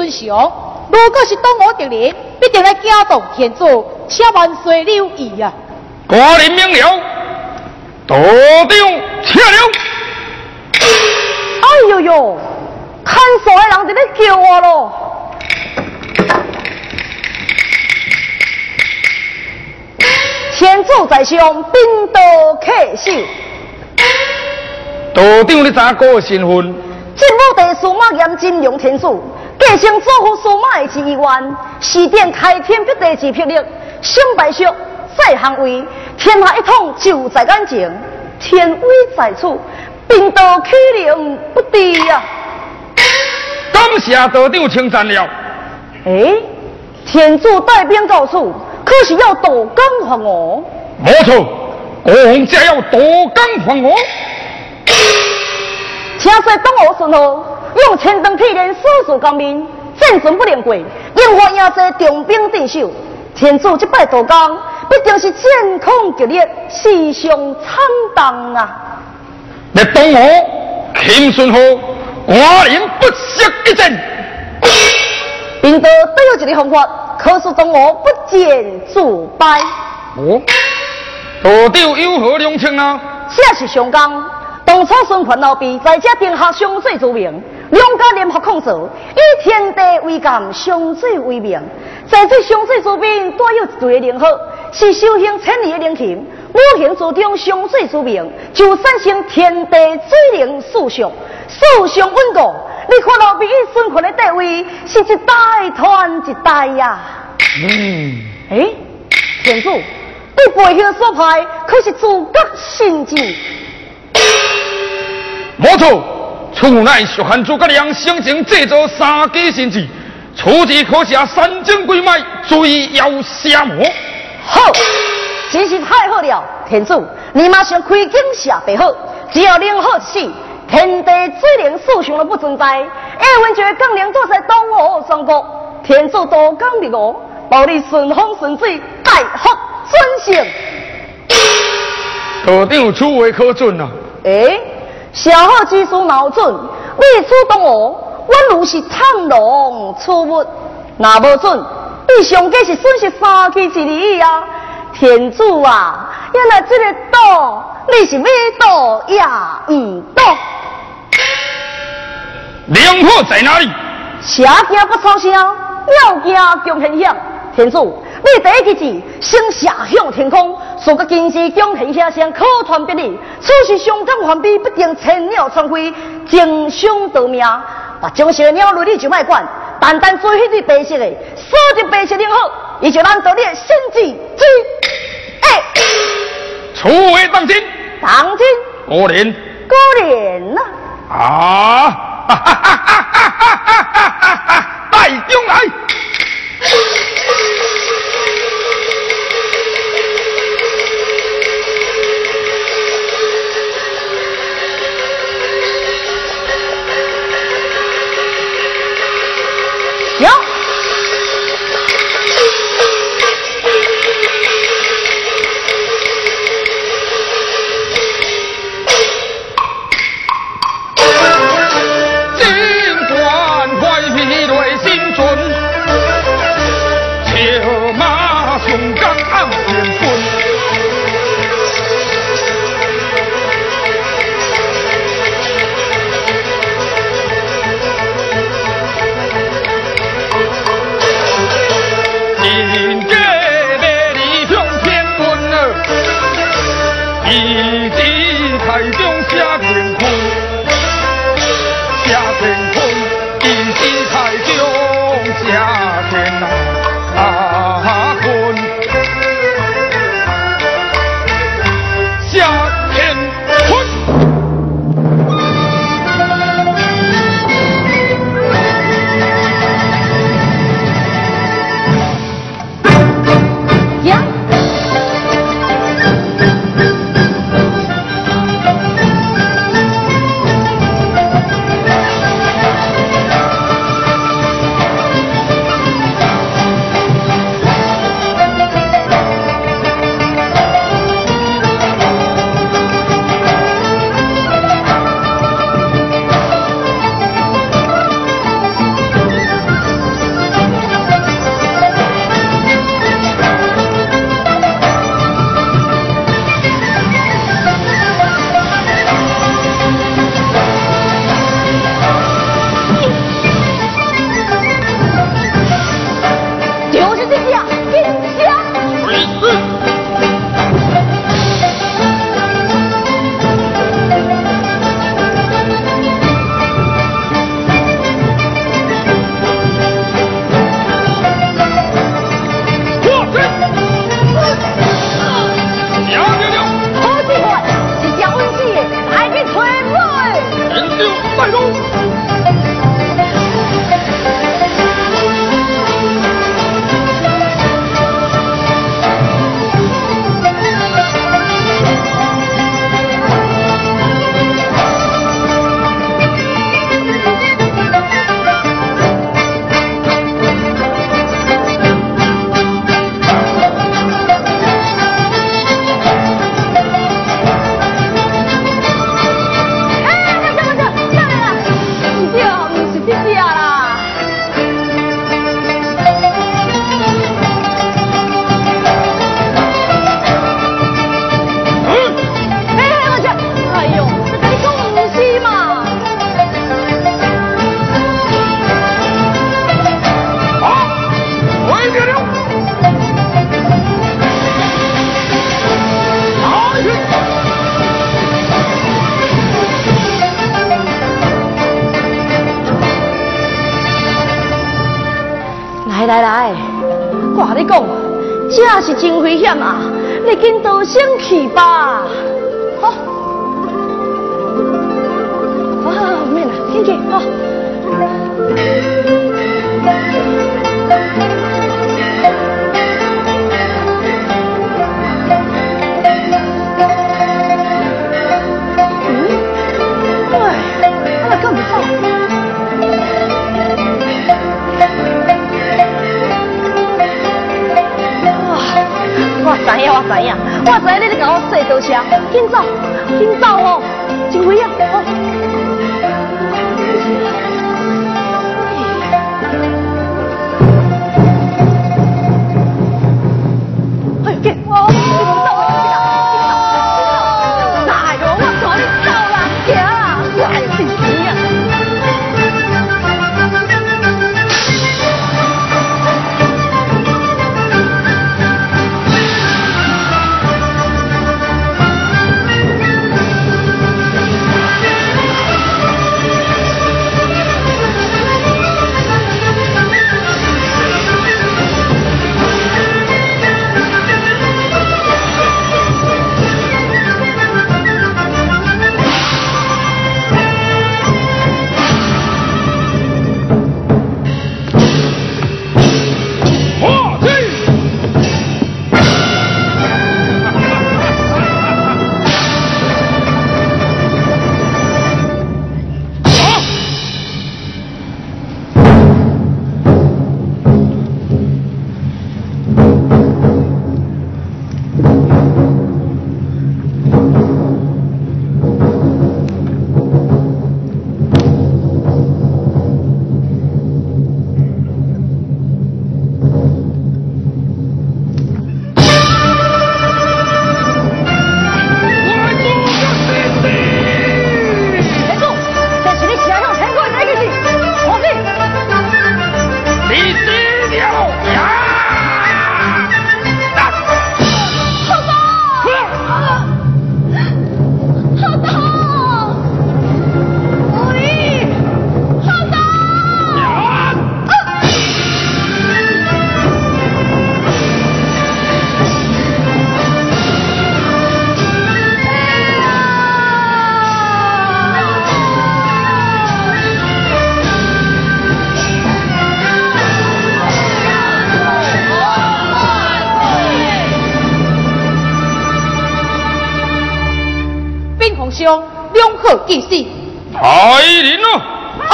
孙雄，如果是东吴敌人，必定来惊动天主，千万岁留意呀！寡人明了，道长请了。哎呦呦，看守的人在那叫我喽！天主在上，兵多客少。道长，你咋个身份？进武地数码严金龙天主，继承祖父数码的志愿，四点开天辟地之霹雳，胜败术在行为，天下一统就在眼前，天威在此，兵道欺凌不敌呀！感谢道长称赞了。哎，天主带兵告诉，可是要夺江还我。没错，国王家要夺江还我。听说东吴顺后用千灯铁链四处高明，战阵不连过，烟花也在重兵镇守。天主这摆渡江，必定是战况激烈，死伤惨重啊！你东吴秦孙后，寡人不惜一战。兵多都有一个方法，可是东吴不见自败。哦，道长有何良策啊？这是上纲。当初孙权老毕在这定下上水之名，两家联合抗曹，以天地为鉴，湘水为名。在这湘水之滨，带有一对灵河，是修行千年的灵禽。五行之中，湘水之名，就产生天地水灵四象，四象稳固。你看老毕与孙权的地位，是一代传一代呀。嗯。哎，天主，你背后所派可是诸葛神迹。没错，此乃蜀汉诸葛亮生前制作三计神器，初级可下三江归脉，最要下魔。好，真是太好了，天主，你马上开弓下背后，只要领好死，天地之灵四雄都不存在。艾文觉更连坐在东吴三国，天主多讲的我，保你顺风顺水，大福尊幸。道长出位可准啊！哎。小好之书脑准，未出东吴，我如是探龙出没，那无准，你上计是损失三计之利呀！天主啊，原来这个赌，你是要赌也唔赌。灵火在哪里？车惊不吵声，鸟惊共现响。天主，你第一个字先下向天空。数个金丝将天下上可传别离，此时上天环比不定千鸟传飞，争相夺命。把将色鸟类你就卖管，单单做迄只白色的，锁定白色的好，伊就难得你的心智之哎。楚位当今，当今，果然，果然呐！啊！哈哈哈哈哈哈哈哈！带将来。来两可见死，太灵了！哦，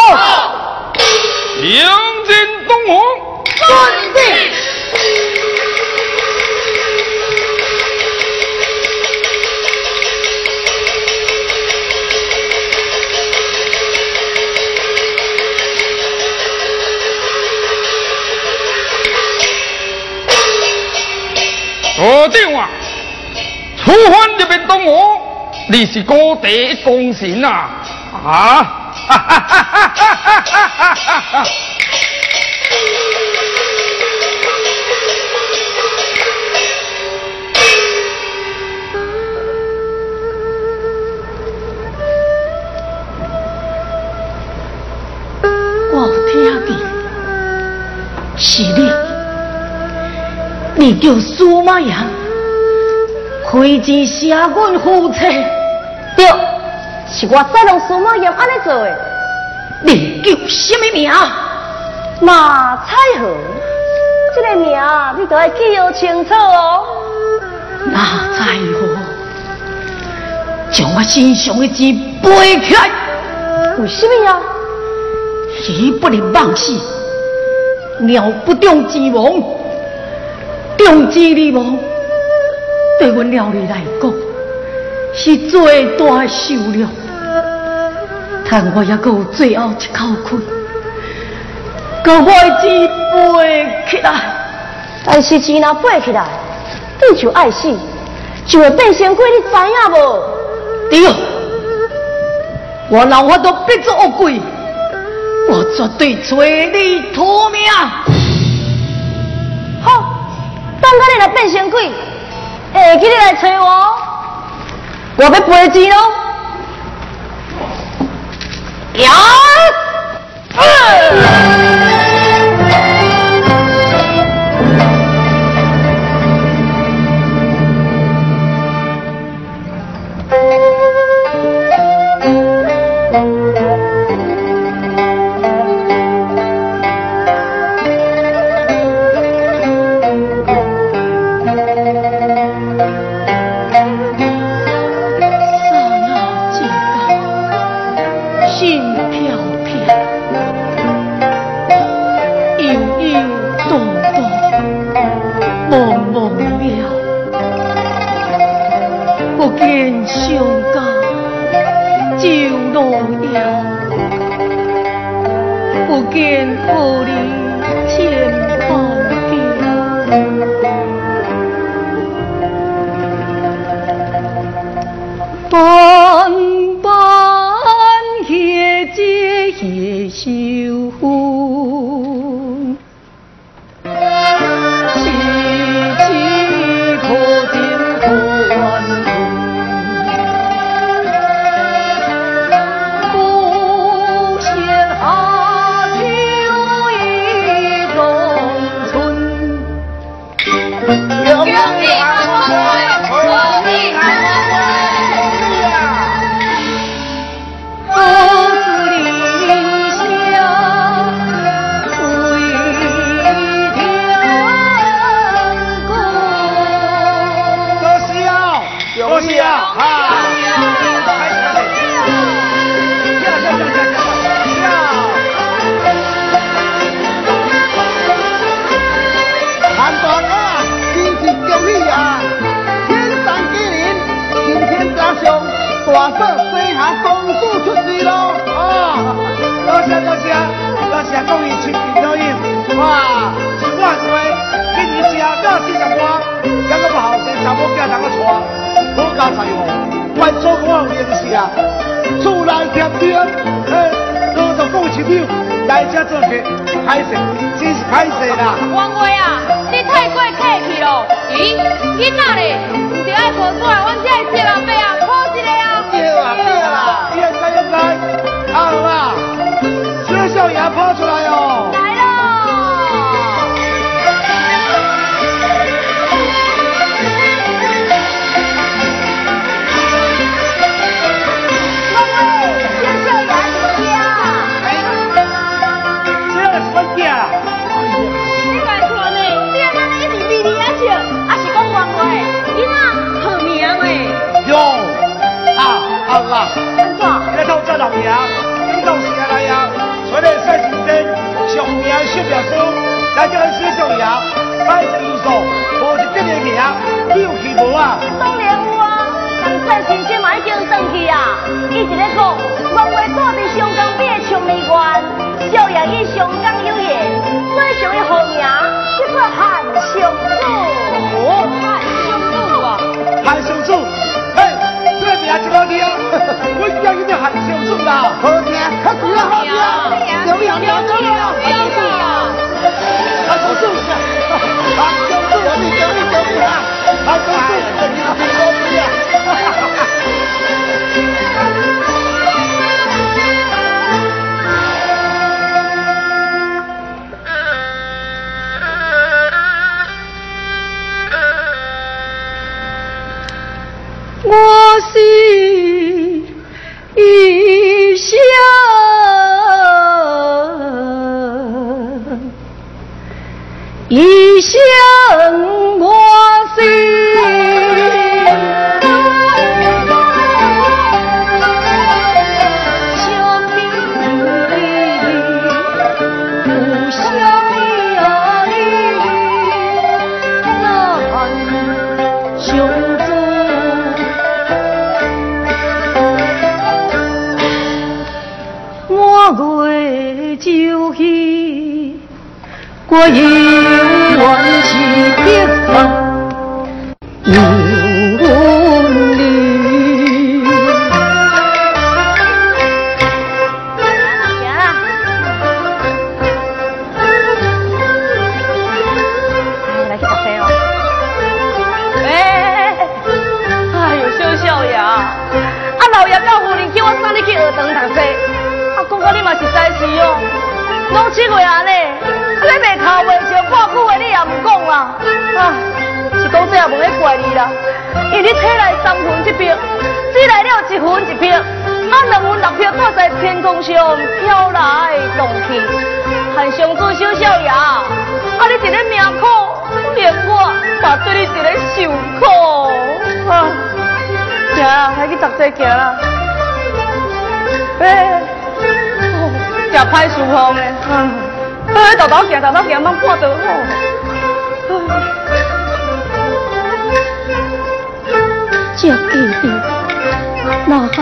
两剑东皇，尊敬。我电话，出关这边东皇。你是高德公神啊！啊！我听见是你，你叫苏马阳，开钱下阮夫妻。对，是我再让苏茂炎安尼做的。你叫什么名？马彩虹。这个名你都要记要清楚哦。马彩虹，将我身上的钱背起来。为什么呀？鱼不能忘死，鸟不中之亡，中之利亡。对阮鸟儿来讲。是最大受了，但我也有最后一口气，可我只背起来。但是钱若背起来，你就爱死，就会变成鬼，你知影无？对，我老法都逼做恶鬼，我绝对找你托命。好，等下你来变成鬼，会记你来找我。我要赔钱喽！呀！啊不见故里千百遍，万般夜节夜修。应。哇，一万岁，今年是啊，到四十外，两个后生查某囝通个娶，好家财哦。万祖公有灵事啊，厝内添丁，嘿，多做公亲友来这做客，歹势，真是歹势啦。王爷啊，你太过客气了。咦，囡仔嘞，唔着爱抱出来，阮这个小阿伯啊，抱一个啊。对啊，对啦，应该应该，好啦，薛少爷跑出来哦。上名小表叔，来叫人谢少爷，拜神如数，无一个人名，有去无啊？当然有啊，但赛先生嘛已经登去啊。伊一咧讲，王位住伫香港边的长美园，少爷以香港有缘，所以上伊号名叫做汉相祖。汉相祖啊，汉相祖。名字好听，我一样一定喊相送啦。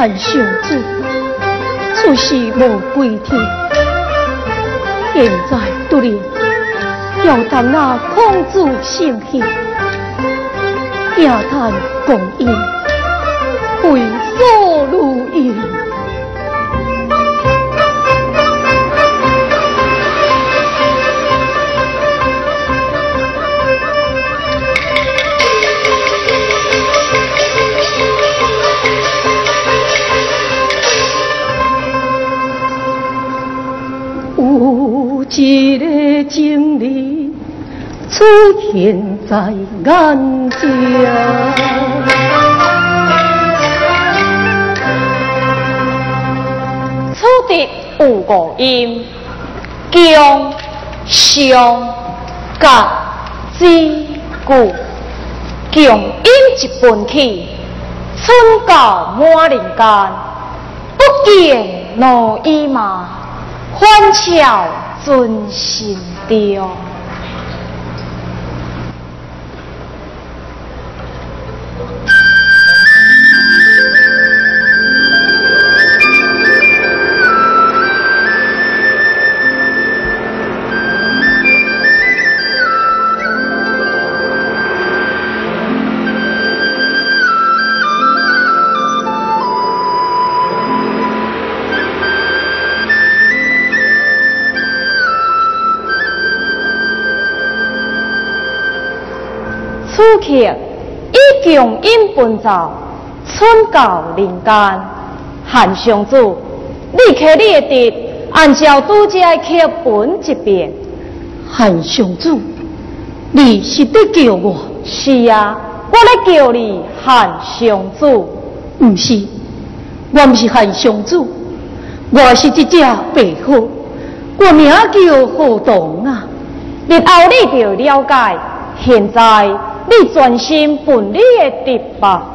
但上主出世无归天，现在突然要谈那孔子圣贤，惊叹共因现在眼前，此地有五音，姜、香、甲、子、古，姜音一分起，春到满人间，不见老衣嘛，欢笑。尊心中。客以强音奔走，春到人间。韩上主，你开你的뜻按照拄则的课本一遍。韩上主，你是在叫我？是啊，我来叫你韩上主。不是，我不是韩上主，我是一只白虎，我名叫何东啊。日后你就了解。现在。你专心本你的地吧。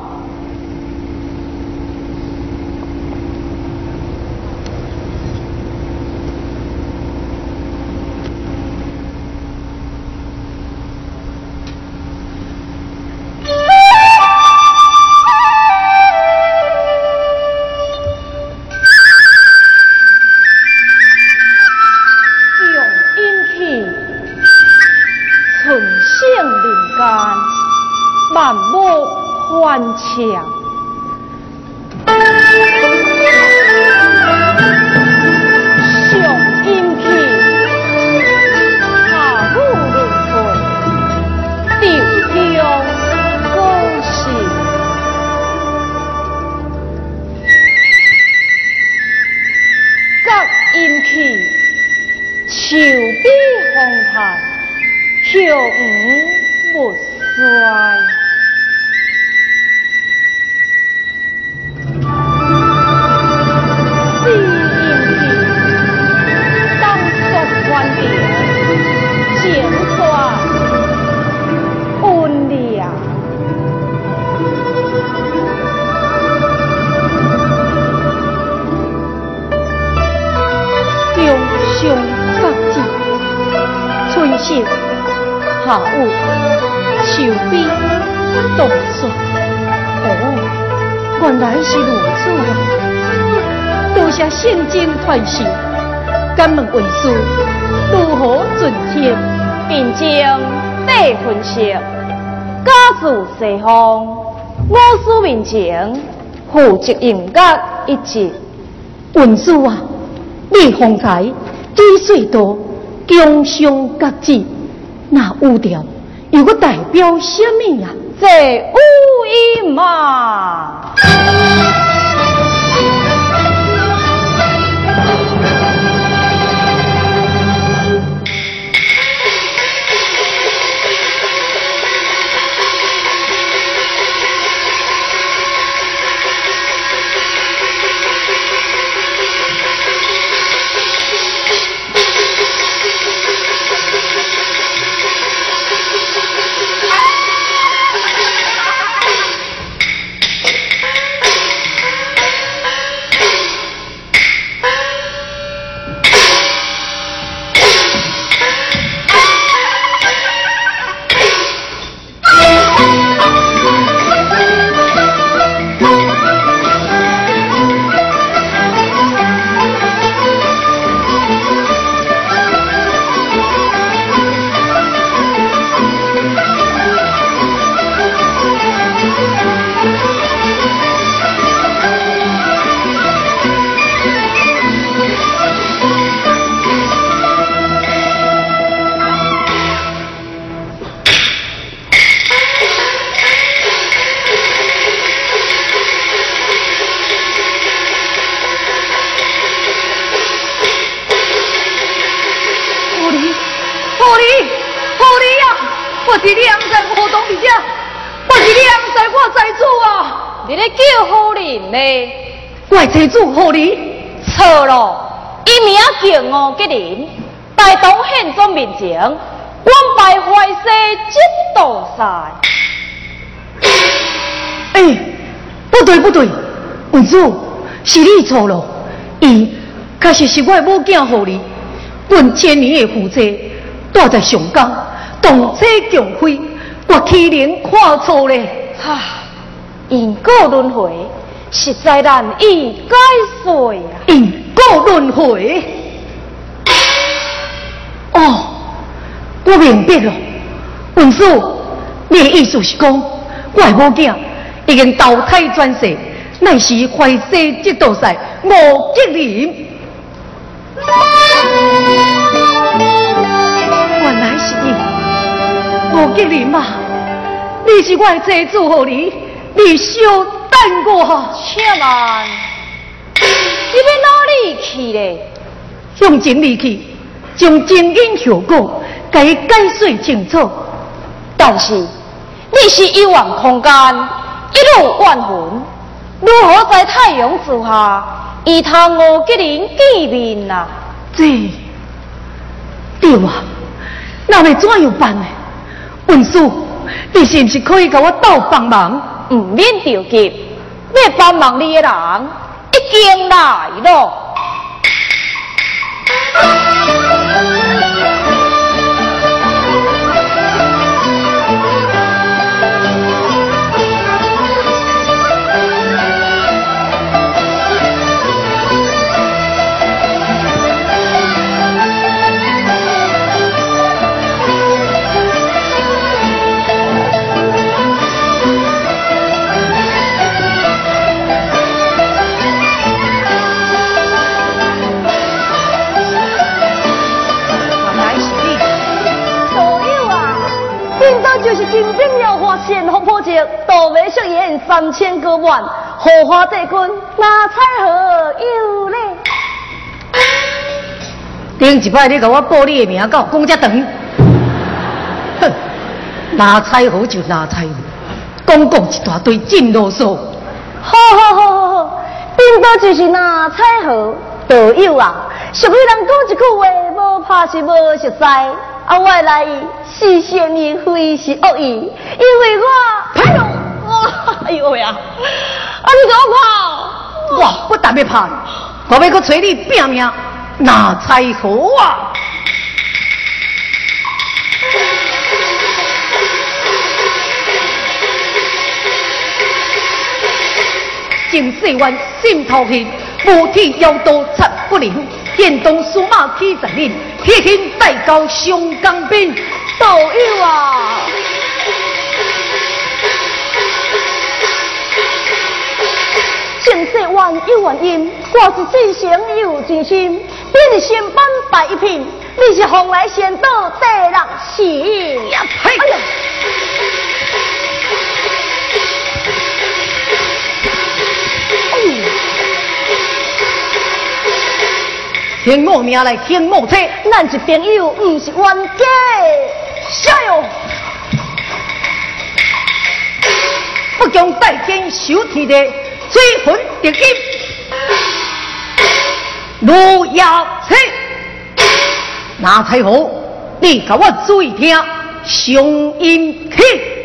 强。传敢问文书如何准天？并将得分析，家住西方，我师面前负责应该一节。文书啊，你方才几岁多，江上各职，那乌调又个代表什么呀？这乌衣嘛。我财主狐狸错了，伊名叫吴吉林，大东县中面前，官拜淮西节度使。哎，不对不对，文主是你错了，伊确实是我的母囝狐狸，阮千年的夫妻，住在上江，动车共飞，我岂能看错咧？哈，因果轮回。实在难以解释啊！因果轮回。哦，我明白了。文叔，你的意思是讲，我的母囝已经投胎转世，乃是淮西这道赛吴吉林。原来是你，吴吉林嘛，你是我的妻子，何你？你小。等我哈，且慢，你要哪里去嘞？用尽力气，将真因后果给解释清楚。但是你是一往空间，一路万魂，如何在太阳之下与他五吉人见面呐？这对啊，那要怎样办呢？文叔，你是不是可以给我倒帮忙？唔免着急。要帮忙你的人已经来了。三千个万，荷花帝君哪彩何有嘞？顶一摆你给我报你的名，告讲遮长，哼，哪彩何就哪彩何，讲讲一大堆真啰嗦。好好好好好，顶多就是哪彩何道友啊，俗语人讲一句话，无怕是无熟悉。啊，我来是善意，非是恶意，因为我，哎呦，哇，哎呦呀，啊，你给我跑！我不但要怕，我要去找你拼命，那才好啊！金水湾心头恨，无体妖刀插不灵。电动数码七十年，铁天带高上钢兵，道友啊！千世万有原因，我是真心有真心，变仙班败一片，你是红来仙道得人喜呀！哎呀！听我命来，听我车，咱是朋友，不是冤家。加油！不将代天修天的追魂的金，路要车，那才好。你给我注意听，雄鹰去。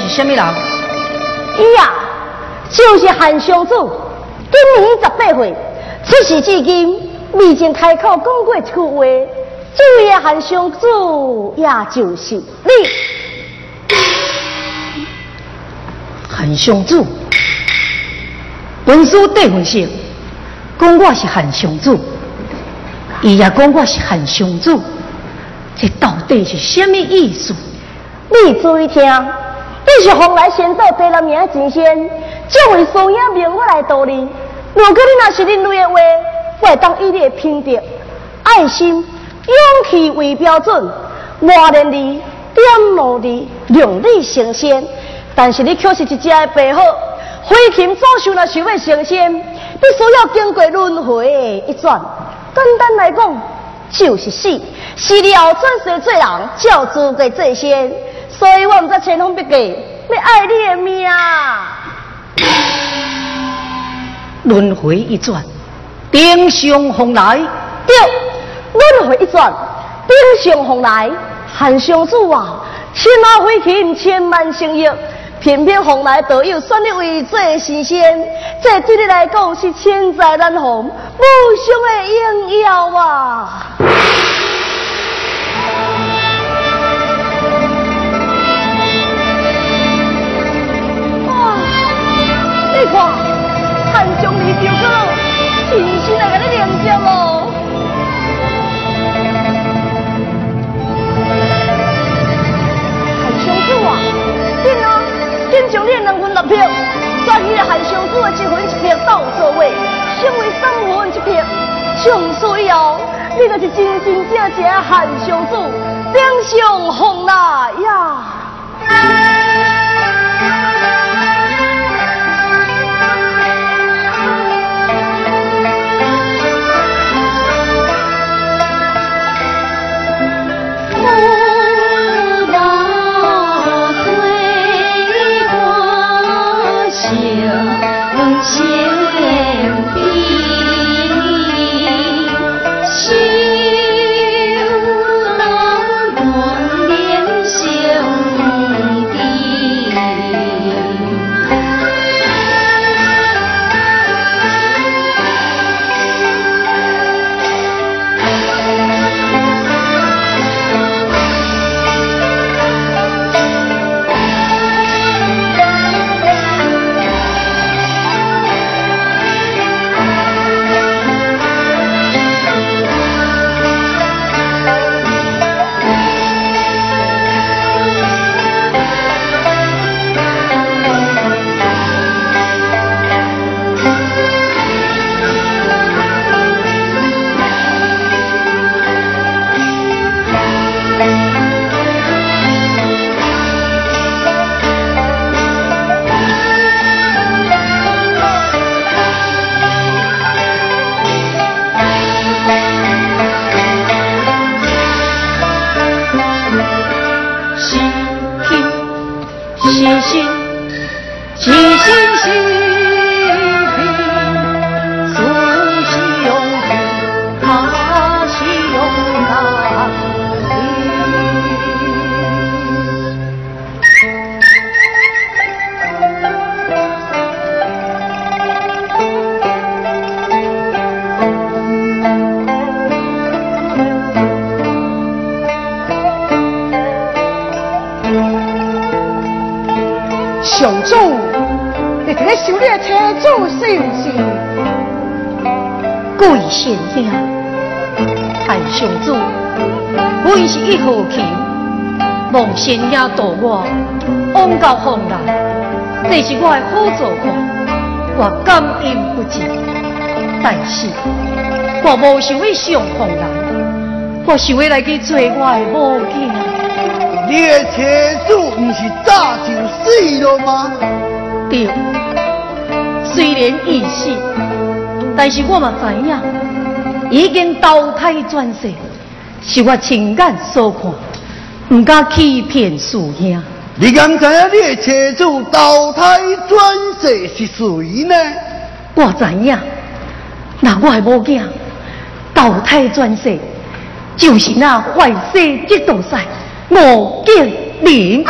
是什么人？伊呀，就是韩湘子。今年十八岁，出世至今未曾开口讲过一句话。主位韩湘子，也就是你。韩湘子，文书对文书，讲我是韩湘子，伊也讲我是韩湘子，这到底是什么意思？你注意听，你是红来先到第六名真仙，这位苏雅命我来道理。如果你若是另类的话，我会当以你的品德、爱心、勇气为标准，磨练你、点磨你，让你成仙。但是你却是一只的白鹤，飞禽走兽若想要成仙，必须要经过轮回的一转。简单来讲，就是死，死了转世做人，叫资格做仙。所以我唔知千方百计要爱你的命。轮回一转，冰上风来。对，轮回一转，冰上风来。韩相主啊，千马飞禽，千万生育，偏偏风来都有选你为最神仙，这对你来讲是千载难逢、无上的荣耀啊！你看，汉将你表哥，亲身来给你领接喽。汉相子啊，紧啊，紧将你两分六票，转去汉相子的一分一票到座位，成为三分一票。从此以后，你就是真真正正汉相子，顶上红来呀！仙也渡我，往到风来，这是我的好做法，我感恩不尽。但是，我无想要上风来，我想要来去做我的母亲。你的妻子不是早就死了吗？对，虽然已死，但是我嘛知影，已经投胎转世，是我亲眼所看。唔敢欺骗师兄。你敢知影你的车主投胎转世是谁呢？我知影，那我的母囝投胎转世就是那坏世这道赛，莫见灵。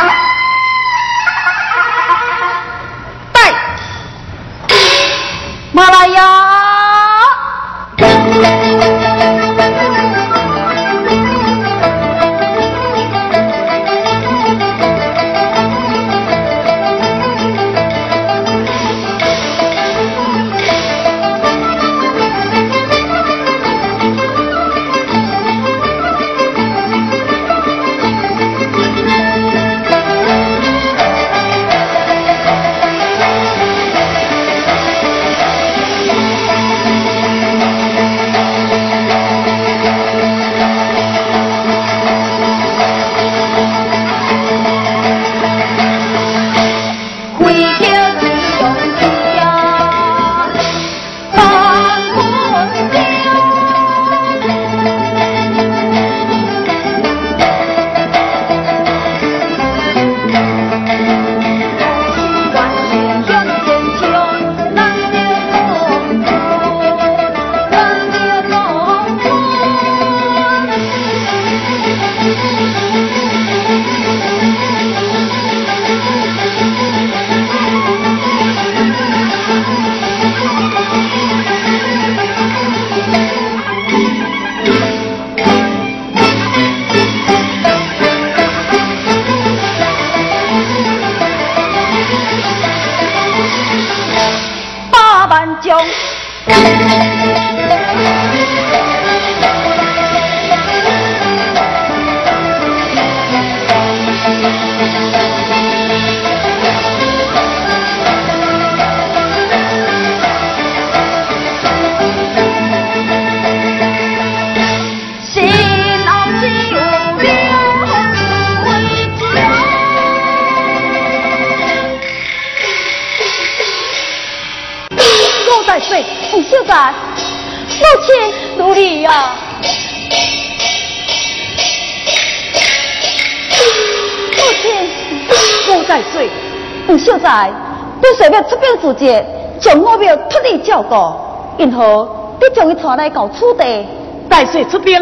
因何你将伊带来到此地？大水出兵，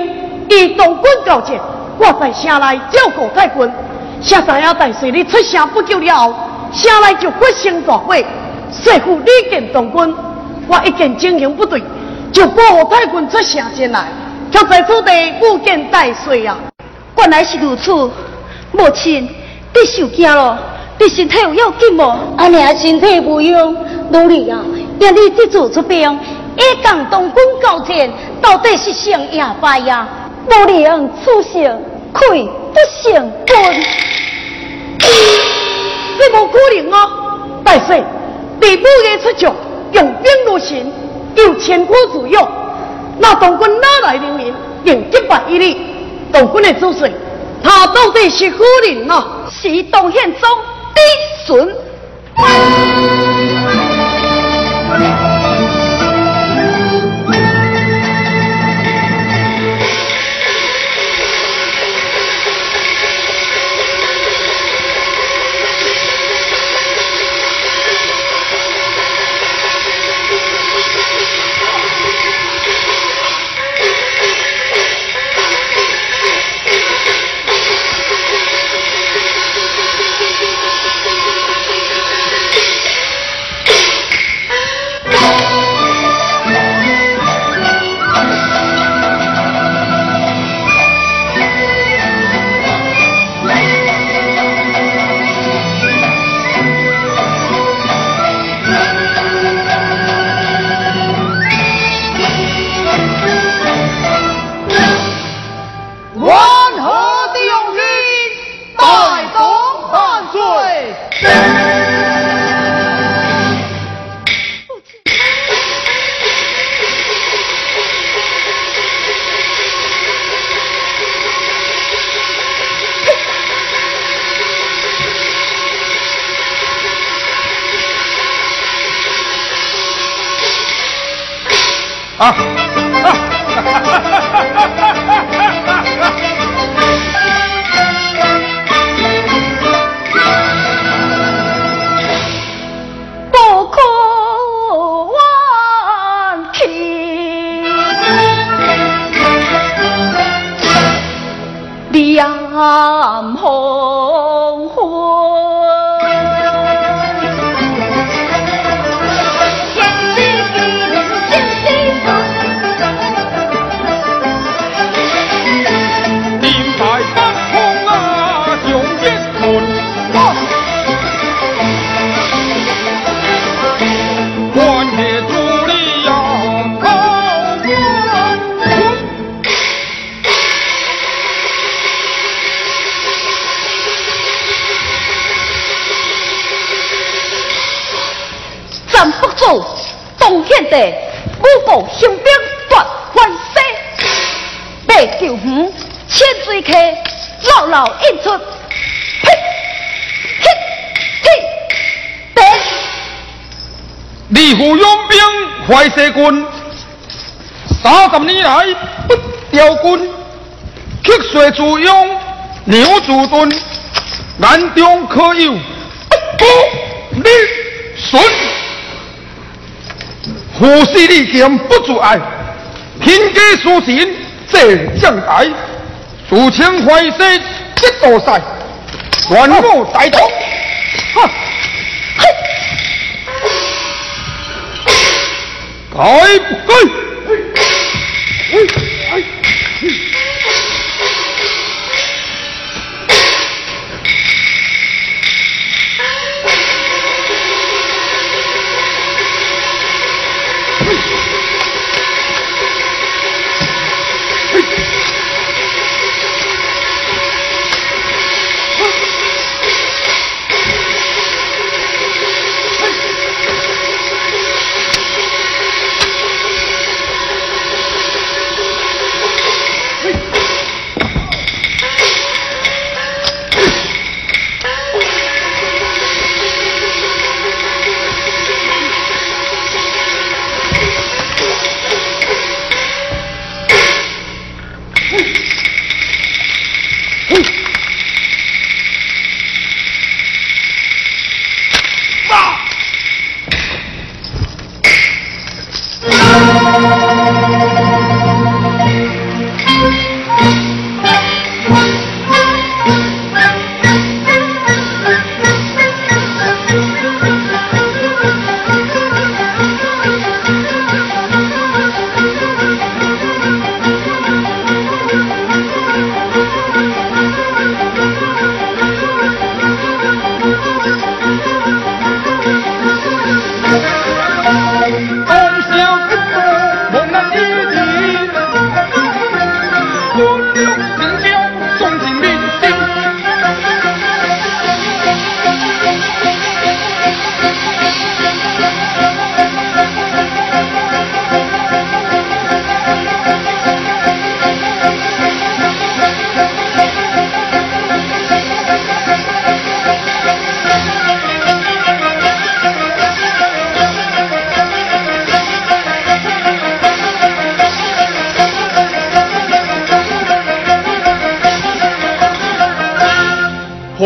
以东军告捷，我在城内照顾太君。现在啊，大水你出城不久了后，城内就发生大火，师傅李见东军。我一见情形不对，就保护太君出城前来，却在此地误见大水啊！原来是如此，母亲，你受惊了，你身体有要紧无？阿娘身体无恙，努力啊！要你这次出兵，一讲东军交战，到底是胜也败呀？不能出胜，亏不胜 quân。这无可能啊！大水，你不该出将。用兵如神，有千古之勇。那东军哪来人民用击败一哩？东军的主帅，他到底是何人呢？是东宪宗嫡孙。淮西军三十年来不调军，曲水自用，牛自盾，眼中可有不逆顺？胡氏利剑不足爱，天机书信这将台，自称淮西一道赛，万我带头。该不该？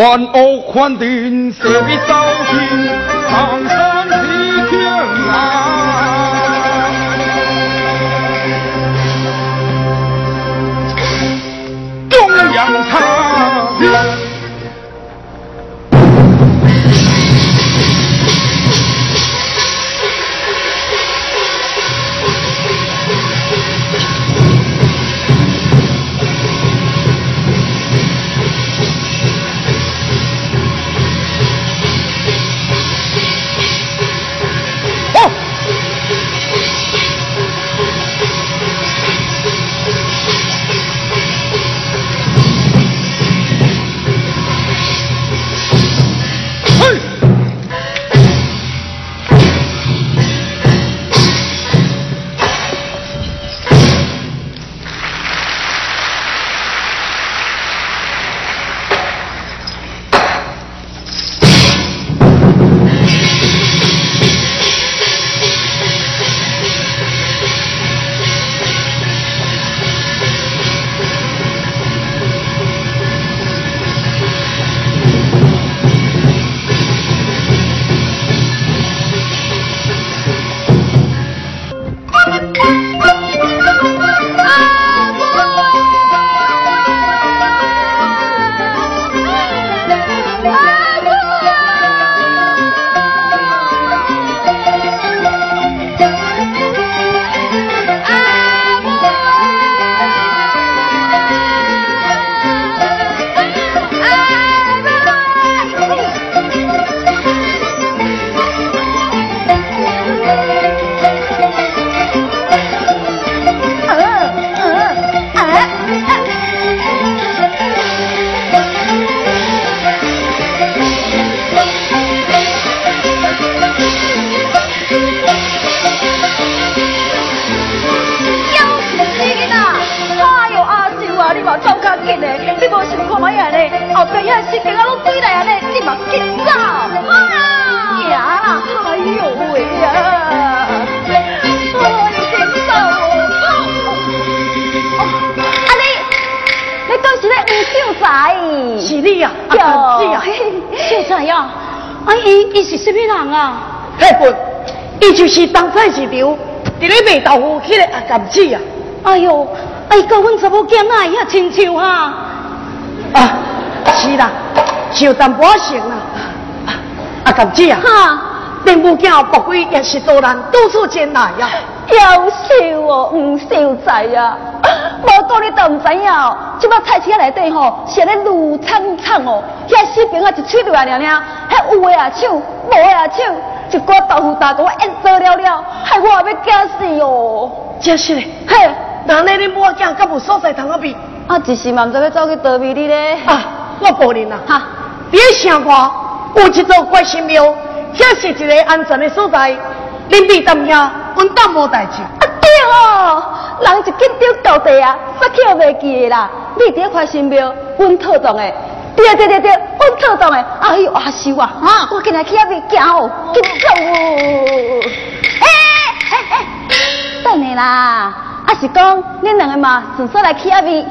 万恶宽定，设备扫平，就是当菜市场，伫咧卖豆腐迄个阿甘子啊！哎呦，哎，甲阮查某囝仔遐亲像哈！啊，是啦，有淡薄像啦。阿甘子啊，哈，恁母囝不贵也是多人到处艰难呀。夭寿哦，唔秀才啊！无讲你都唔知影哦，即摆菜市内底吼，是咧路苍苍哦，遐四边啊一吹落来了了，遐有诶啊抢，无诶啊抢。一锅豆腐大给我腌做了了，害我要惊死哦！真是嘞，嘿，那那你母囝敢有所在通啊比？啊，一时嘛毋知要走去倒位哩咧。啊，我报认啦，哈，别想我，有一座关心庙，遐是一个安全的所在。恁别担遐，阮当无代志。啊对哦，人一紧张到地啊，煞去袂记啦。你伫块新庙，阮特动的。对对对对，我做动诶！哎呦阿秀啊，啊，我今日去那边行哦，紧走哦！哎哎哎，等你啦！阿是讲恁两个嘛，顺势来去那边。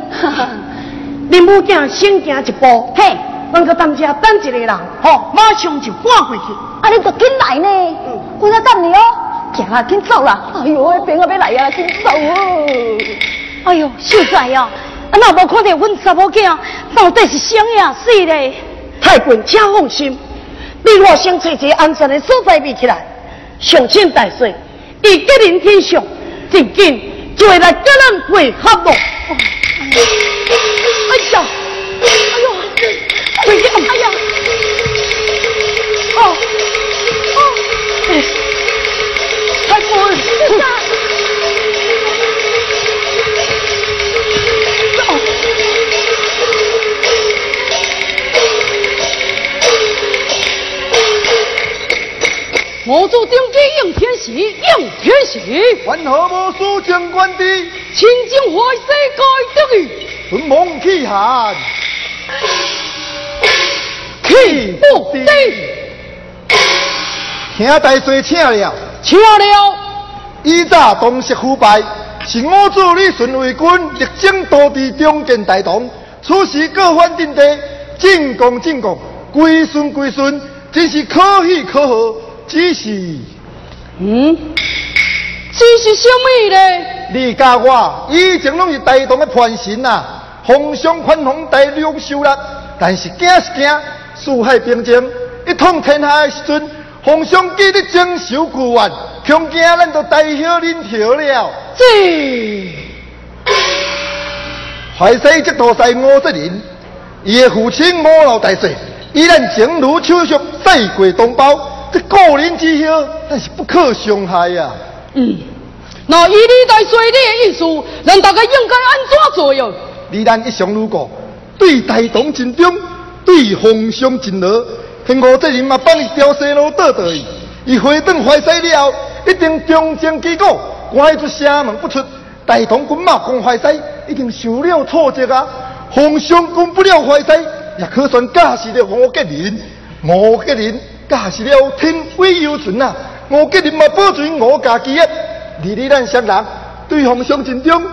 恁母囝先行一步，嘿，阮个当家等一个人，吼，马上就赶回去。啊，恁就紧来呢，我在等你哦。行啦，紧走啦！哎呦，那边要来啊，紧走哦！哎呦，秀才呀！啊，那无看到阮查某囝到底是啥呀死嘞？太君，请放心，你我先找一个安全的所在避起来。上天大水，伊吉人天上，真紧就会来跟咱会合咯。哎呀，哎呦，哎呀，我做顶基应天喜，应天喜。为何无书将官的？清净坏世界得意，存亡气寒，气不得。听大帅请了，请了。以早东石腐败，是我主李顺为军，力争多地中建大同。此时各藩定地，进攻进攻，归顺归顺，真是可喜可贺。只是，嗯，只是什么呢？你甲我以前拢是大同的传神呐，皇上宽宏大量收纳，但是惊是惊，四海平静，一统天下的时阵，皇上记得征收旧怨，恐惊咱都大晓恁条了。这，淮西这大帅吴泽林，伊的父亲五老大岁，依然情如手足，赛过同胞。这个人之孝，但是不可伤害呀。嗯，那以你在说你的意思，咱大家应该安怎做哟？你咱一向如故，对大同尽忠，对皇上尽乐。天我这人嘛，放伊调西路倒倒去，伊回转淮西了后，一定忠贞基果，关出城门不出。大同军马攻淮西，一定受了挫折啊！皇上攻不了淮西，也可算驾驶了吴吉林，吴吉林。驾是了天威犹存啊！我吉林嘛保存我家基业，离离咱乡人对方相尽忠，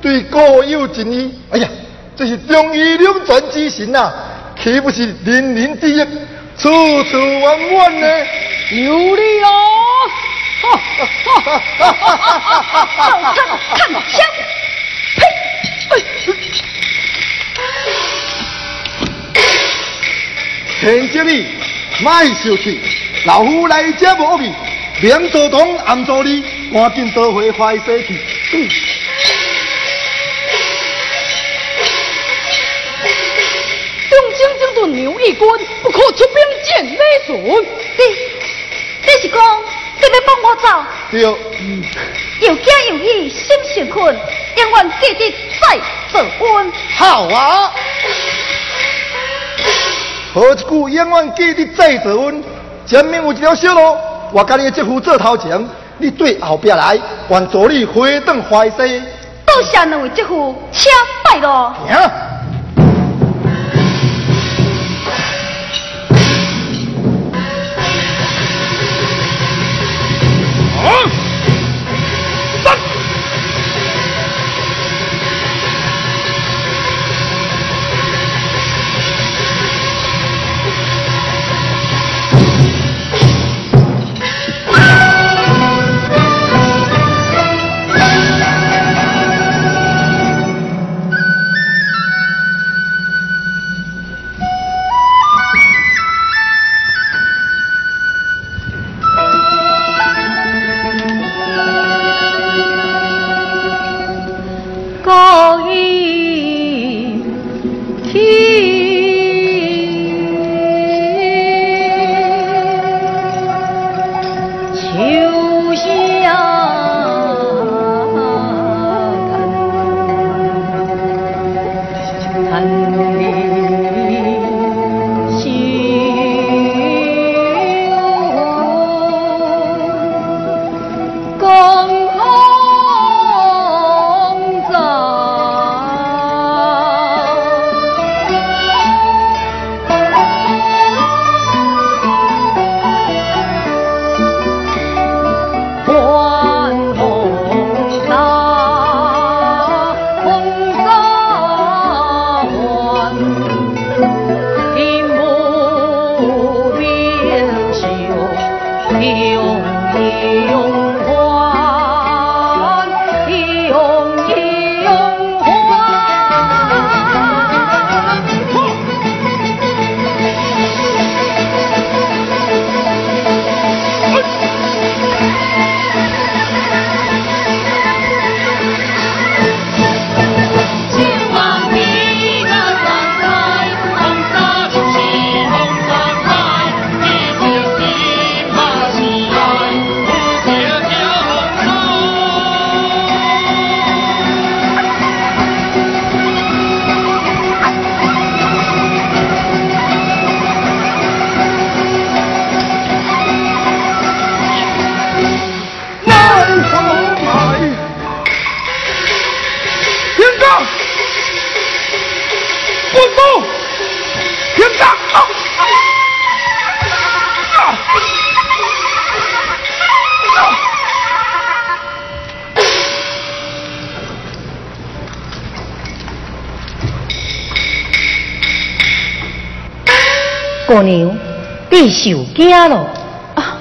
对国有尽义。哎呀，这是忠义两全之神啊，岂不是人人第一，处处万万呢？有理哦！哈哈哈哈哈哈！看枪！呸！田经理。卖小气，老夫来者无味，明做东暗做里，赶紧倒回淮西去。东京整顿牛一军，不可出兵见李顺。你，你是讲你要放我走？对。又惊又喜，心神困，永远记得再做官。好啊。好一句，永远记得载着阮。前面有一条小路，我甲你的姐夫做头前，你对后边来，愿助你回转怀西。多谢两位姐夫，请拜咯。姑娘，你受惊了？啊，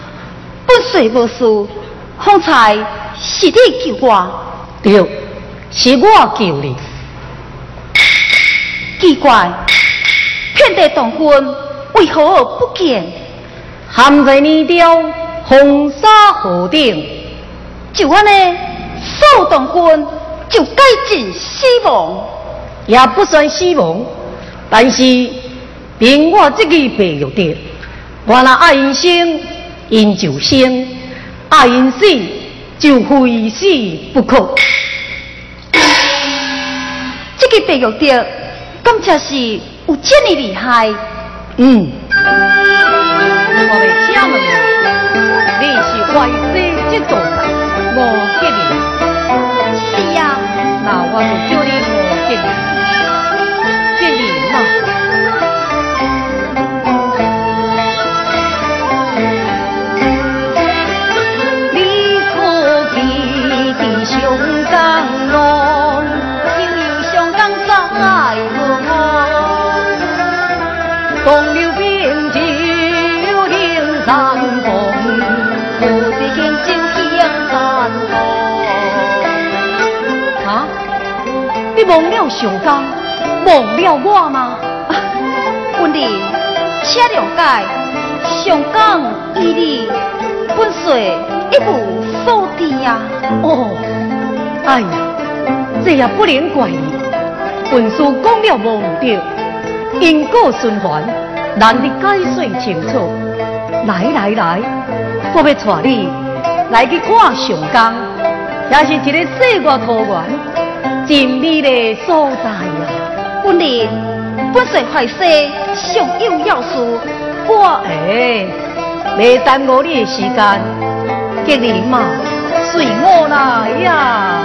不睡无事，方才是你救我。对，是我救你。奇怪，遍地动昏，为何不见？含在泥雕红沙河顶，就安尼，手动昏就该尽死亡，也不算死亡，但是凭我这个白玉蝶，我那爱因生，因就生；爱因死，就非死不可。这个白玉蝶，敢才是有这么厉害？嗯。我为请问你，你是外星这座山五吉人？是呀。那我就叫你五吉人。忘了上江，忘了我吗？文丽，请了解，上江伊离本岁一无所知呀。哦，哎呀，这也不能怪你。本书讲了无唔对，因果循环，难得解释清楚。来来来，我要带你来去看上江，也是一个世外桃源。神秘的所在呀！本人不是坏事，上有要事，我哎，没耽误你的时间，给你嘛，随我来呀！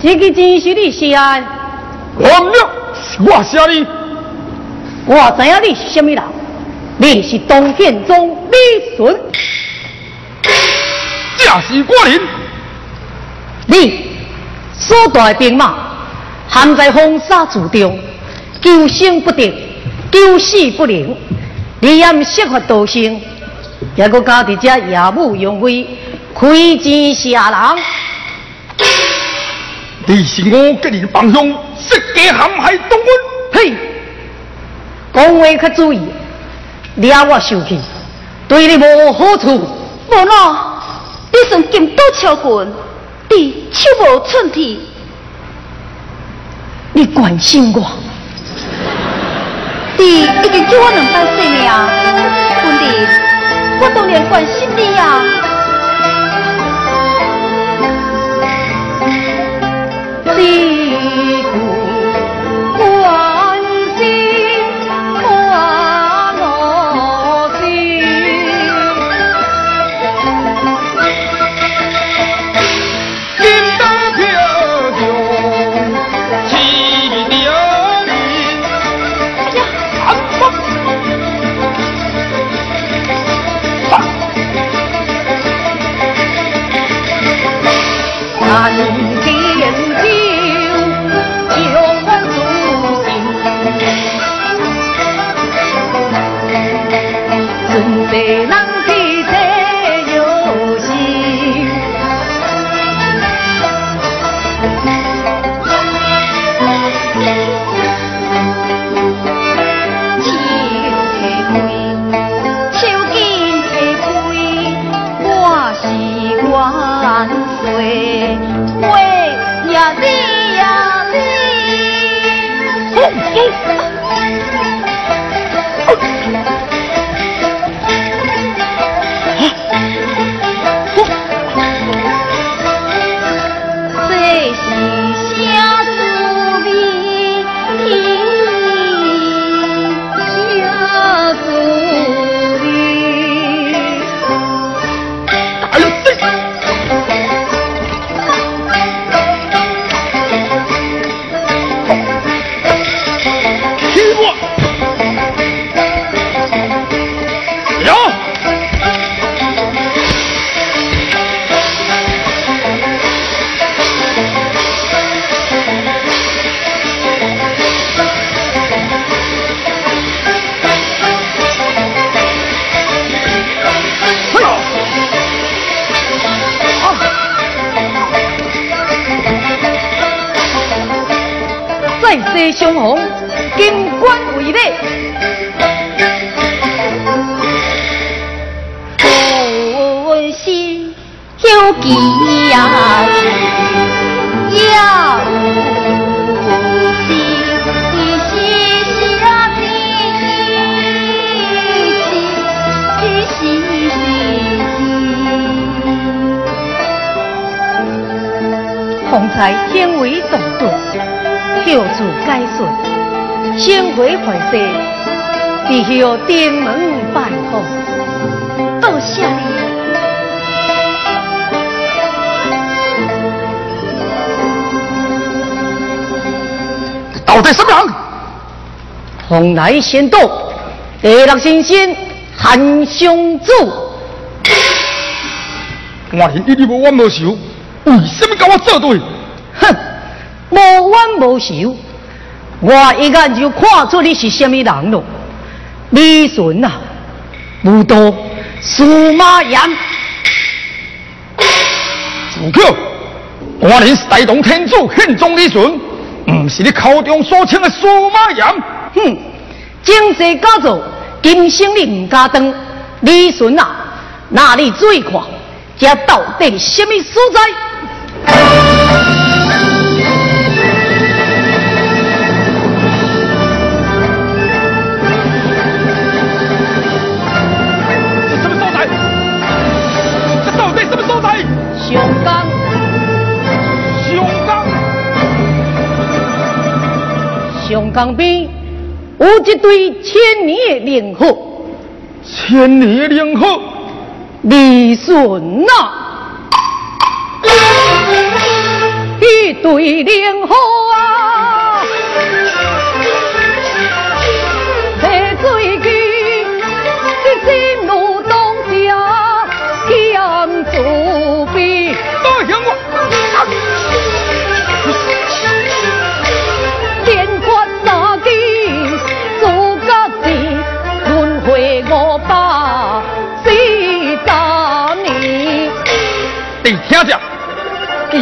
这个真是你是啊？完了，我是你。我知影你是什么人？你是东建宗李顺，这是我人。你所带兵马，含在风沙之中，求生不得，求死不能。你也毋适合道生，也搁加伫遮夜武扬威，开钱下人。你是我吉林帮凶，设计陷害东军。嘿，讲话较注意，惹我生气，对你无好处。无咯，你算金刀敲棍，你手无寸铁，你关心我？你已经叫我两摆性命，兄弟我当然关心你呀。相登门拜访。多谢你。到底什么人？蓬莱仙道第六神仙韩湘子。我连你无冤无仇，为什么跟我作对？哼！无冤无仇，我一眼就看出你是什么人咯。李顺啊，不多驷马眼，主客，我连是大同天子献忠李顺，不是你口中所称的驷马眼。哼，今世家族，今生你唔加当。李顺啊，哪里最快？这到底什么所在？江边有一对千年的灵鹤，千年的灵鹤，李顺呐，一对灵鹤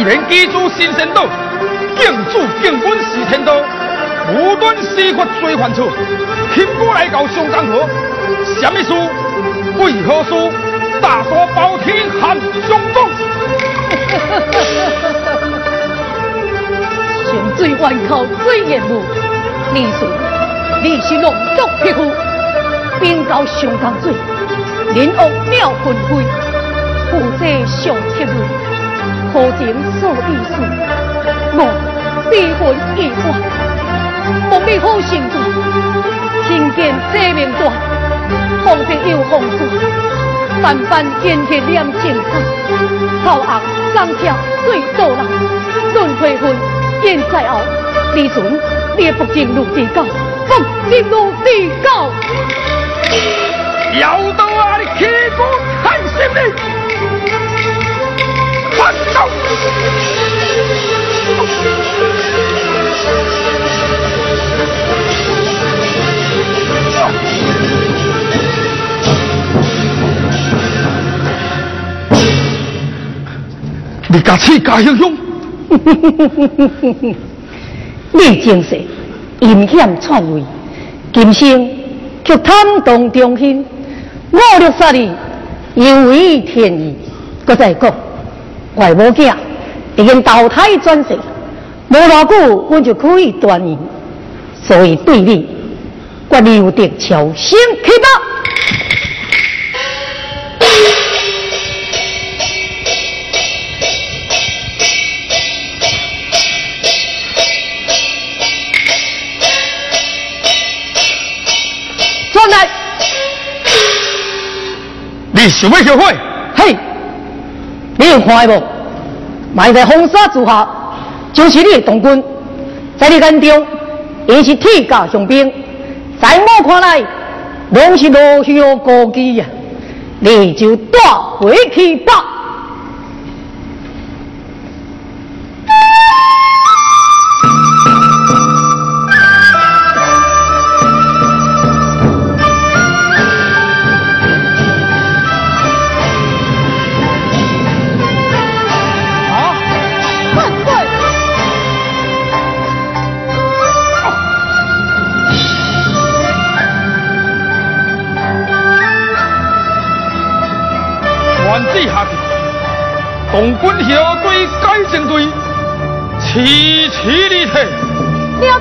既然记住新仙道，敬主敬君是天道，无端司法罪犯错，请过来搞上江河，什么事？为何事？大锁包天喊雄风。上水湾口最严目，李顺，你是龙族匹夫，兵高上江水，人恶妙纷飞，负责上铁路，何情所意事？我悲魂意断，梦里好心主，听见这名段，红笔又红纸。万般坚铁两情长，好악三条水倒人，轮回魂现在后，李准列不进入地窖，不进入地窖，要到啊你气骨太心里，快走！你家气家英雄，你精神阴险篡位，今生却贪动忠心，我力杀你，有违天意。搁再讲，外母囝已经投胎转世，无偌久，我就可以断言，所以对你，我留得超生去吧。你想要后悔？嘿，你有看无？埋在风沙之下，就是你的同军，在你眼中，伊是铁甲雄兵，在我看来，拢是落血孤鸡呀！你就带回去吧。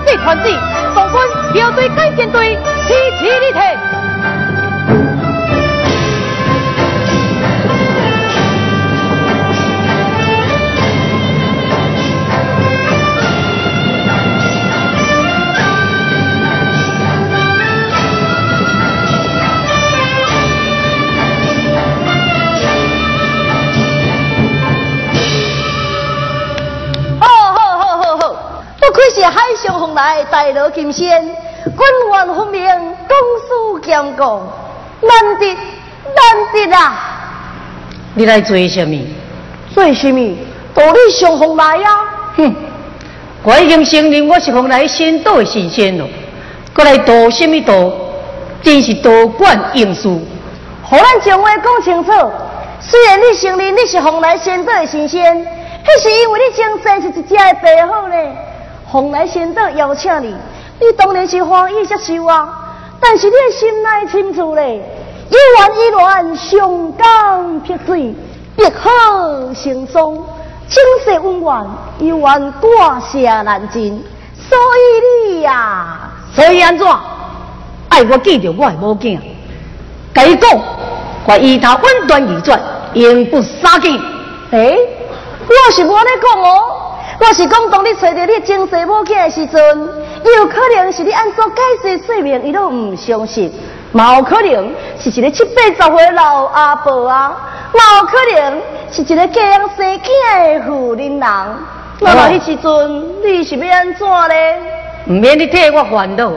这团子，共军校队改正队，齐齐立退。是海上风来，大罗金仙，君王分明，公私兼顾，难得难得啊！你来做什么？做什么？道理上风来啊！哼，我已经承认我是风来仙道的神仙了，过来道什么道？真是多管应数。好，咱将话讲清楚。虽然你承认你是风来仙道的神仙，迄是因为你前世是一只的白虎呢。蓬莱仙岛邀请你，你当然是欢喜接受啊。但是你的心内清楚嘞，一弯一乱，上江撇水，碧好成松，景色温婉，又愿挂下难尽。所以你呀，所以安怎？爱我记着我的母囝，该讲，我依他温断而转，永不杀机。诶，我是无咧讲哦。我是讲，当你找到你精神某囝的时阵，有可能是你按怎解释说明，伊都唔相信；，冇可能是一个七八十岁老阿婆啊，冇可能是一个家养生囝的富人人。那么迄时阵，你是要安怎呢？唔免你替我烦恼，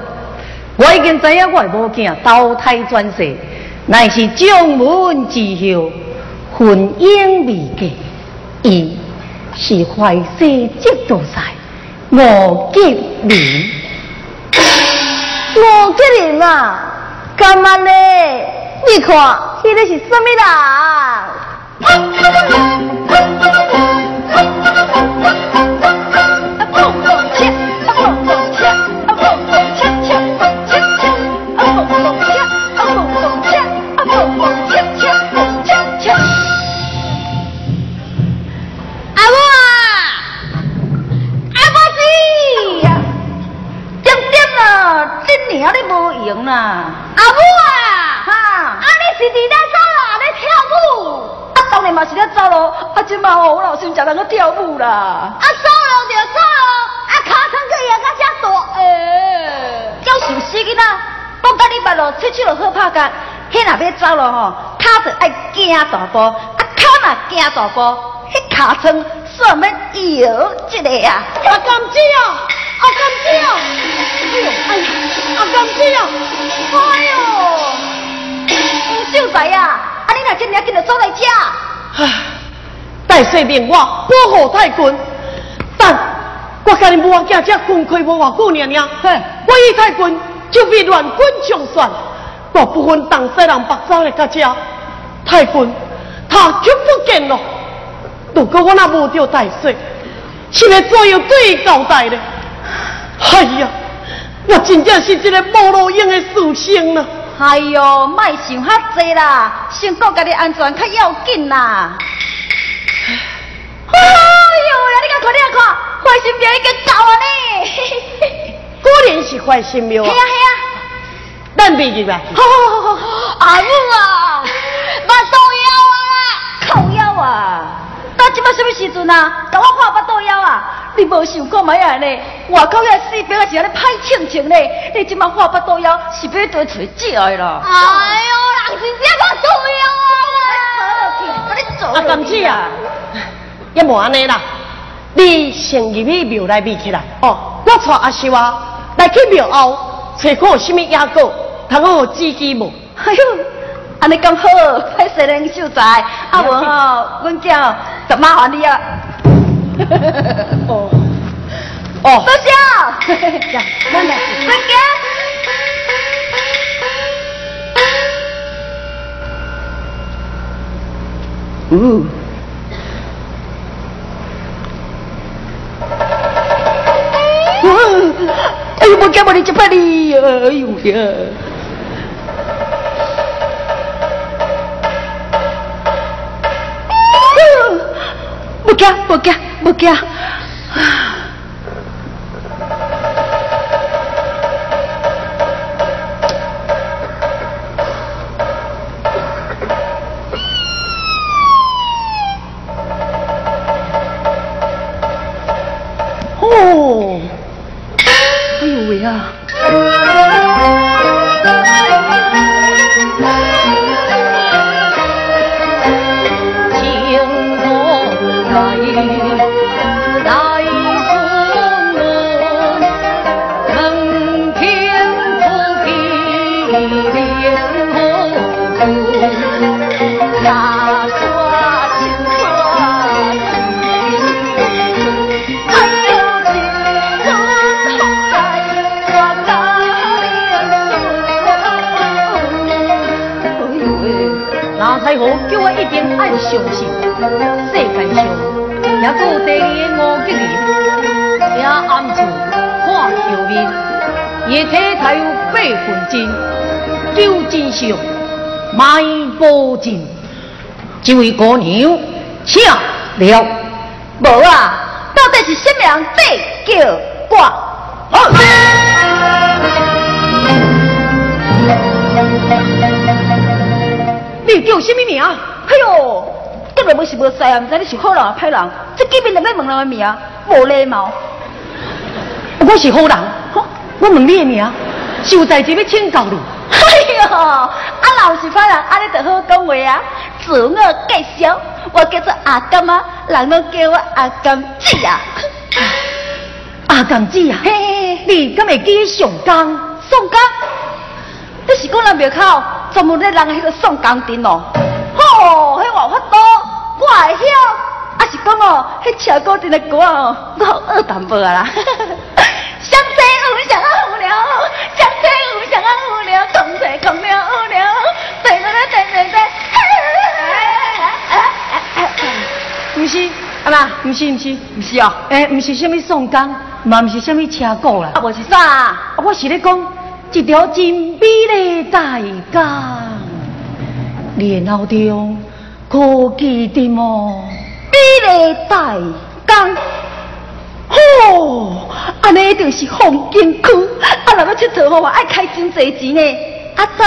我已经知影我的某囝投胎转世，乃是将门之后，婚姻未嫁，伊。是坏事接多赛，我给你，我给你嘛，干嘛呢？你看，迄个是什么啦。阿母啊，哈，啊你是伫咧走啊？咧跳舞？啊当然嘛是咧走咯，啊即嘛吼我老先食人去跳舞啦。啊走路就走路，啊脚床可以啊遮大诶。叫想死囡仔，讲甲你捌咯，出去就好拍架。迄若要走咯吼，脚就爱惊大步，啊脚若惊大步，迄尻川算要摇一个啊。阿甘子啊，阿甘子啊，哎呦，哎呀，阿甘子啊，哎呦，吴秀才啊，啊你若真领紧就走来遮。唉，大细命我保护太君，但我甲你母仔才分开无偌久尔尔，嘿我与太君就被乱军枪算，大部分东西人北走来到遮，太君他却不见了。如果我那无着大细，是要怎样对伊交代呢？哎呀，我真正是一个无路用的事情呢。哎呦，莫想遐济啦，先顾家己安全较要紧啦。哎呦呀，你看看，你看看，坏心病已经到啊呢。果然是坏心庙啊系！啊系啊，咱别入来。好好好好好，阿母啊，巴肚枵啊啦！靠腰啊！到即摆什么时阵啊？甲我看巴肚枵啊！你无想过买啊呢？外口遐四边啊是安尼歹清清呢，你即摆看巴肚枵是要倒找食的啦。哎呦，人是这巴肚枵啊啦！你走啊，甘子啊，也无安尼啦。你先入去庙内面起来哦。我带阿秀啊来去庙后，找看有什么野果，通好指记无？哎呦，安尼咁好，歹势人秀才，啊无吼，阮囝就麻烦你啊。哦哦多，谢。呀，咱来。再见。嗯。哎呦，我干嘛你这把你？哎呦呀！不惊，不惊，不惊。这位姑娘，请了。无啊，到底是什么人在叫我？你叫什么名？哎呦，根本不是无知啊，唔知你是好人啊歹人，这见面就要问人的名，无礼貌。我是好人，我问你的名，就在这要请教你。哎呦，啊老是歹人，安尼就好讲话啊。自我介绍，我叫做阿甘啊，人都叫我阿甘姐啊。阿甘姐啊，嘿嘿嘿，你敢会记上工？宋江，你是讲咱庙口专门咧人迄个宋钢钉哦？吼，迄话法多，我会晓。啊是讲哦，迄车歌镇的歌哦，我有学淡薄啊啦。相车有相啊无聊，相车有相啊无聊，空车空了不是，啊啦，不是不是，不是哦，诶、不是什么宋江，嘛不是什么车鼓啦啊，无是啥？啊我是咧讲一条真美丽大江，然后中可记得么？美丽大江。哦，啊安尼一定是风景区。啊，若要佚佗吼，爱开真济钱呢。啊，早，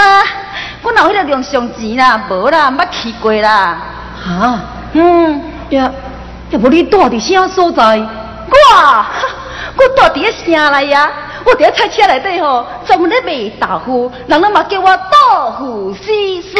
我哪有迄个量上钱啦？无啦，毋捌去过啦。啊，嗯，也也无你住伫啥所在？我，我住伫个城内呀。我伫个菜车内底吼，专门咧卖豆腐，人人嘛叫我豆腐师叔。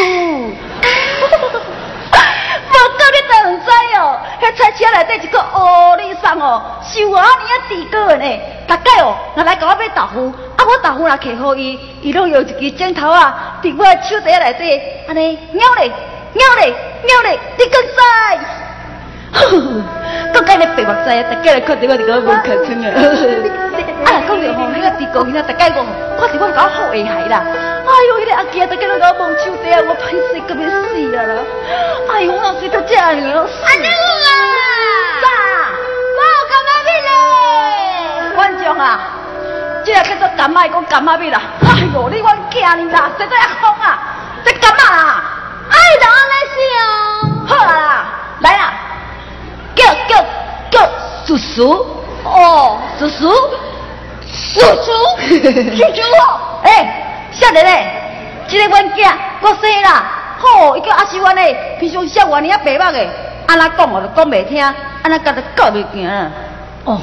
无够你都唔知哦，迄菜车内底一个乌里桑哦，收啊尼啊地个呢，大概哦，若来甲我买豆腐，啊我豆腐若客好伊，伊拢用一支剪头啊，伫我手底内底，安尼咬咧，咬咧，咬咧，你更知？呵，讲你白目仔，大家来看到我伫个门口村啊！啊，讲着吼，迄个地沟仔，大家讲，看着我搞好下海啦！哎呦，迄个阿杰，大家都搞蒙手底啊，我歹死，根本死啊啦！哎呦，我哪睡到这样啊？阿娘啊！啥？我干嘛咪咧？观众啊，这个叫做干妈讲干妈咪啦！哎呦，你我惊你啦，谁在遐疯啊？这干嘛啦？哎，就安尼好啦，来啦！叫叫叫叔叔哦，叔叔，叔叔，叔叔哦，哎，少年嘞，这个阮囝我生啦，吼，伊叫阿秀安尼，平常少我尼啊白目的，安那讲我就讲袂听，安那甲他教袂行。哦，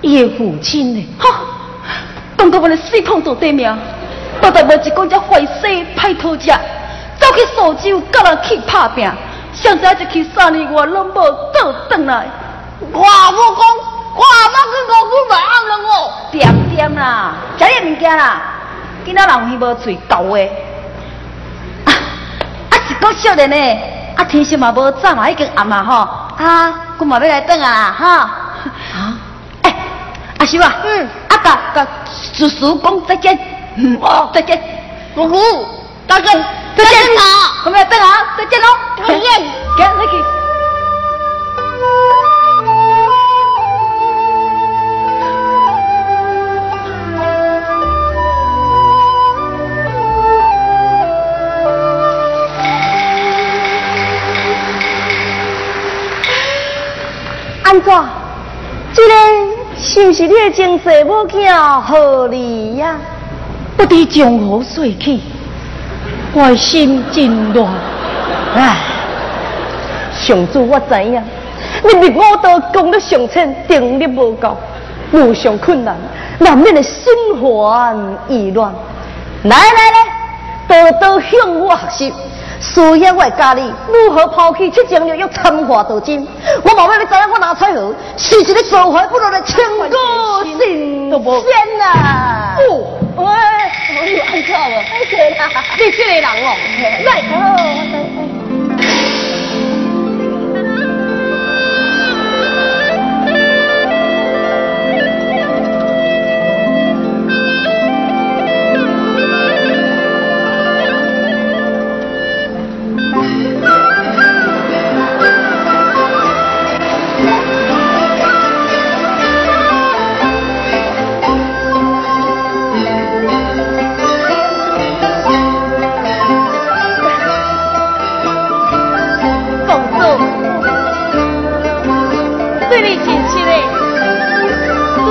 伊的父亲呢？哈，讲到我的死痛做对命，我都无一讲只坏死歹讨食，走去苏州甲人去拍拼。想在一去三年，我拢无倒转来。我无讲，我阿妈去五姑买暗了我。点点啦，食啲物件啦，今仔人有耳无嘴搞诶。啊，啊一个少年呢，啊天色嘛无早嘛已经暗啊吼，啊，我嘛要来转啊哈。啊，哎，阿叔啊，嗯，啊甲甲叔叔讲再见，嗯，哦，再见，姑姑，再见。再见啊！我们要等啊！再见喽！再见，给回去。安怎？这个是不是你的前世母囝何丽呀？不知从何说起。我心真乱，唉，上主我知影，你入我道功德上亲，定力无够，无上困难，难免的心烦意乱。来来来，多多向我学习，需要我教你如何抛弃七情六欲，参花斗金。我冇要你知影我哪彩河，是一个做怀不落的千古神仙呐！喂，我有安错无？你这个人哦，来，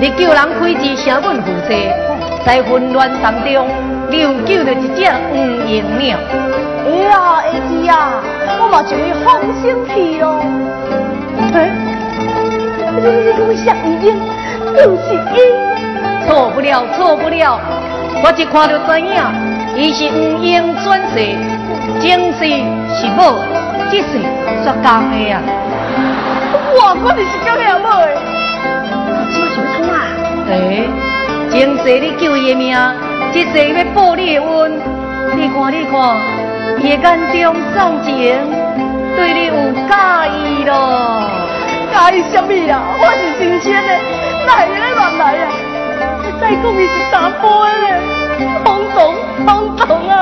你叫人开支成本负责，在混乱当中，你又救了一只黄莺鸟。哎呀，会记啊！我嘛就会放心去哦。哎，你你就是伊。错不了，错不了！我一看就知影，伊是黄莺转世，前世是某，这世煞公的啊！哇，我就是讲遐某创啊？诶，前世你救伊的命，这世要报你的恩。你看，你看，伊的眼中送情，对你有介意咯？介意什么啊？我是新鲜的，哪会来乱来啊？再讲伊是查甫的咧，轰动轰动啊！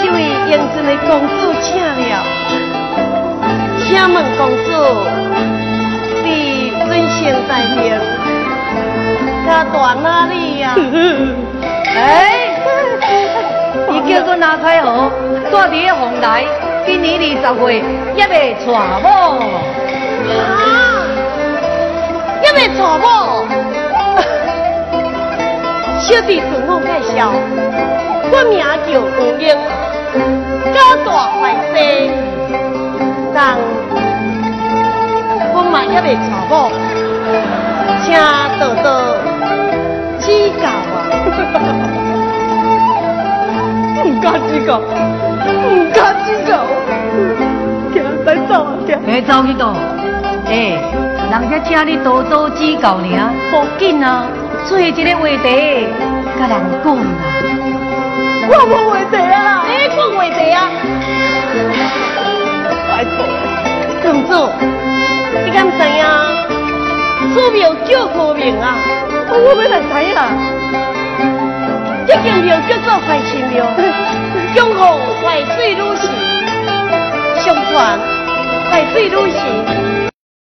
这位英俊的公主请了，请问公主是尊姓大名？家住哪里呀？哎，你叫我拿开河，住伫个红台，今年二十岁，也未娶某。啊，也未娶某。小弟自我介绍，我名叫吴英，家大怀西，但我嘛也未娶某，请多多指教啊！唔敢指教，唔敢指教，行，再走啊，行。你走去倒？哎，人家请你多多指教你啊，无紧啊，做一个话题，甲人讲啦。我无话题啊，你讲话题啊？拜托，公主，你敢知影？此庙叫何名啊？我要来知影。这间庙叫做怀神庙，恭奉怀水女士。相传怀水女士